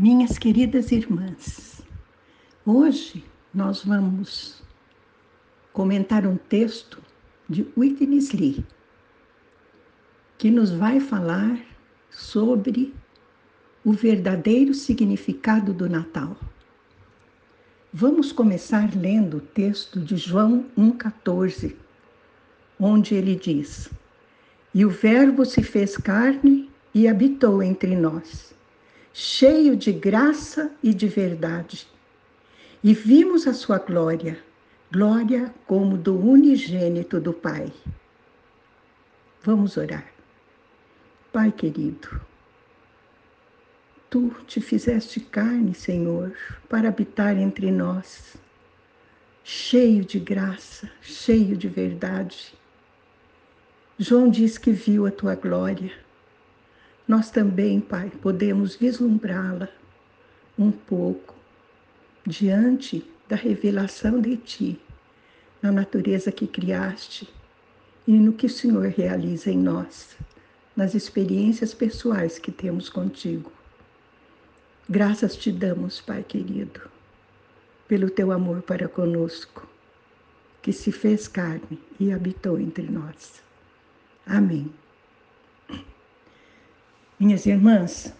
Minhas queridas irmãs, hoje nós vamos comentar um texto de Whitney Lee, que nos vai falar sobre o verdadeiro significado do Natal. Vamos começar lendo o texto de João 1,14, onde ele diz: E o Verbo se fez carne e habitou entre nós cheio de graça e de verdade. E vimos a sua glória, glória como do unigênito do Pai. Vamos orar. Pai querido, tu te fizeste carne, Senhor, para habitar entre nós, cheio de graça, cheio de verdade. João diz que viu a tua glória nós também, Pai, podemos vislumbrá-la um pouco diante da revelação de Ti, na natureza que criaste e no que o Senhor realiza em nós, nas experiências pessoais que temos contigo. Graças te damos, Pai querido, pelo teu amor para conosco, que se fez carne e habitou entre nós. Amém. Minhas irmãs,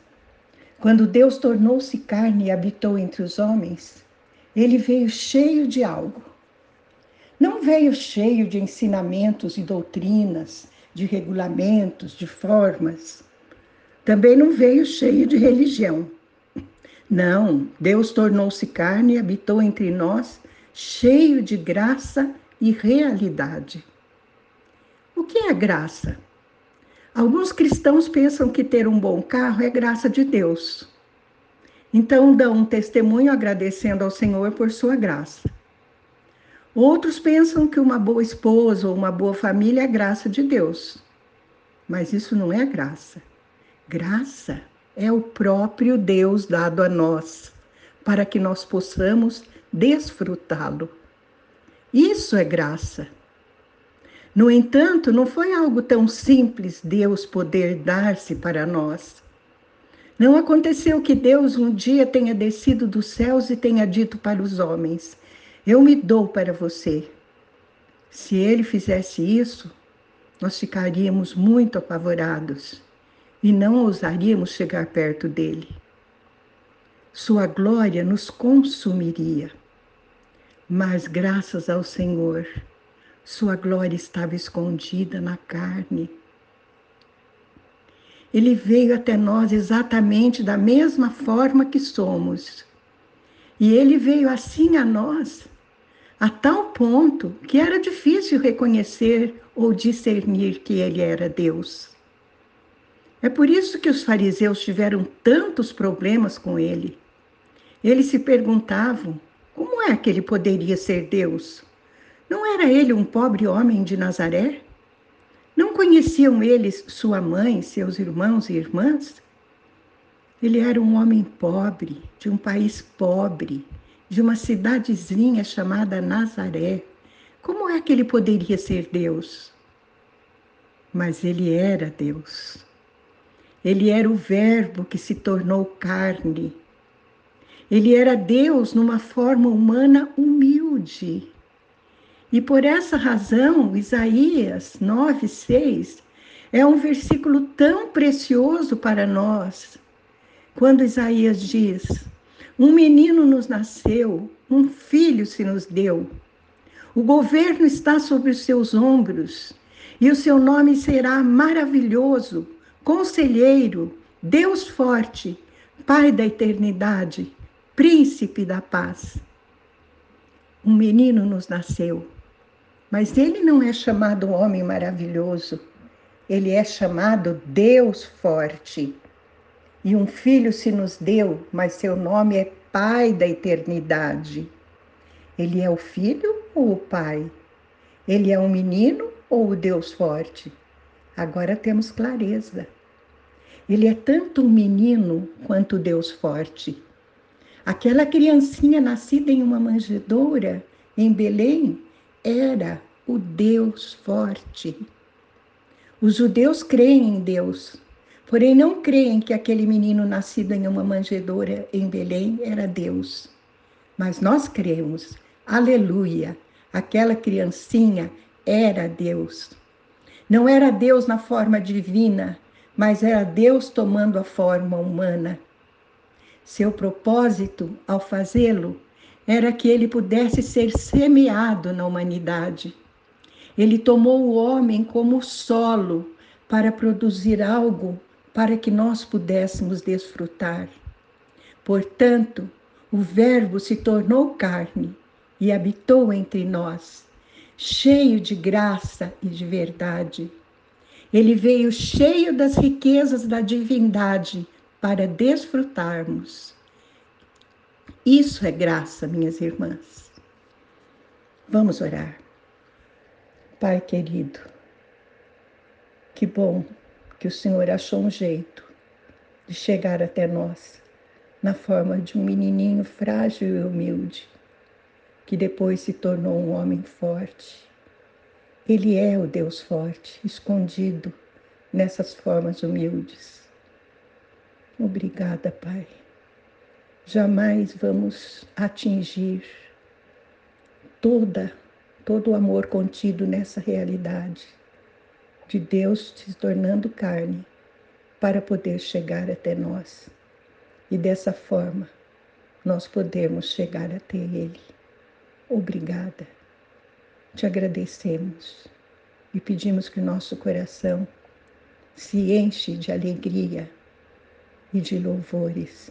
quando Deus tornou-se carne e habitou entre os homens, ele veio cheio de algo. Não veio cheio de ensinamentos e doutrinas, de regulamentos, de formas. Também não veio cheio de religião. Não, Deus tornou-se carne e habitou entre nós, cheio de graça e realidade. O que é graça? Alguns cristãos pensam que ter um bom carro é graça de Deus. Então dão um testemunho agradecendo ao Senhor por sua graça. Outros pensam que uma boa esposa ou uma boa família é graça de Deus. Mas isso não é graça. Graça é o próprio Deus dado a nós, para que nós possamos desfrutá-lo. Isso é graça. No entanto, não foi algo tão simples Deus poder dar-se para nós. Não aconteceu que Deus um dia tenha descido dos céus e tenha dito para os homens: Eu me dou para você. Se ele fizesse isso, nós ficaríamos muito apavorados e não ousaríamos chegar perto dele. Sua glória nos consumiria. Mas graças ao Senhor, sua glória estava escondida na carne. Ele veio até nós exatamente da mesma forma que somos. E ele veio assim a nós, a tal ponto que era difícil reconhecer ou discernir que ele era Deus. É por isso que os fariseus tiveram tantos problemas com ele. Eles se perguntavam como é que ele poderia ser Deus? Não era ele um pobre homem de Nazaré? Não conheciam eles sua mãe, seus irmãos e irmãs? Ele era um homem pobre, de um país pobre, de uma cidadezinha chamada Nazaré. Como é que ele poderia ser Deus? Mas ele era Deus. Ele era o Verbo que se tornou carne. Ele era Deus numa forma humana humilde. E por essa razão, Isaías 9, 6 é um versículo tão precioso para nós. Quando Isaías diz: Um menino nos nasceu, um filho se nos deu. O governo está sobre os seus ombros, e o seu nome será maravilhoso, conselheiro, Deus forte, Pai da eternidade, príncipe da paz. Um menino nos nasceu mas ele não é chamado homem maravilhoso, ele é chamado Deus forte. E um filho se nos deu, mas seu nome é Pai da eternidade. Ele é o filho ou o pai? Ele é um menino ou o Deus forte? Agora temos clareza. Ele é tanto um menino quanto Deus forte. Aquela criancinha nascida em uma manjedoura em Belém era o Deus forte. Os judeus creem em Deus, porém não creem que aquele menino nascido em uma manjedoura em Belém era Deus. Mas nós cremos, aleluia, aquela criancinha era Deus. Não era Deus na forma divina, mas era Deus tomando a forma humana. Seu propósito, ao fazê-lo, era que ele pudesse ser semeado na humanidade. Ele tomou o homem como solo para produzir algo para que nós pudéssemos desfrutar. Portanto, o Verbo se tornou carne e habitou entre nós, cheio de graça e de verdade. Ele veio cheio das riquezas da divindade para desfrutarmos. Isso é graça, minhas irmãs. Vamos orar. Pai querido, que bom que o Senhor achou um jeito de chegar até nós na forma de um menininho frágil e humilde, que depois se tornou um homem forte. Ele é o Deus forte, escondido nessas formas humildes. Obrigada, Pai. Jamais vamos atingir toda todo o amor contido nessa realidade de Deus se tornando carne para poder chegar até nós. E dessa forma, nós podemos chegar até Ele. Obrigada. Te agradecemos e pedimos que nosso coração se enche de alegria e de louvores,